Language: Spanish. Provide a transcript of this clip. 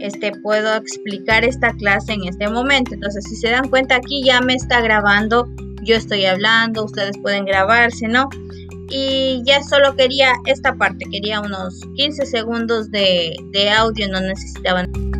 este, puedo explicar esta clase en este momento. Entonces, si se dan cuenta aquí ya me está grabando, yo estoy hablando, ustedes pueden grabarse, ¿no? Y ya solo quería esta parte, quería unos 15 segundos de, de audio, no necesitaban.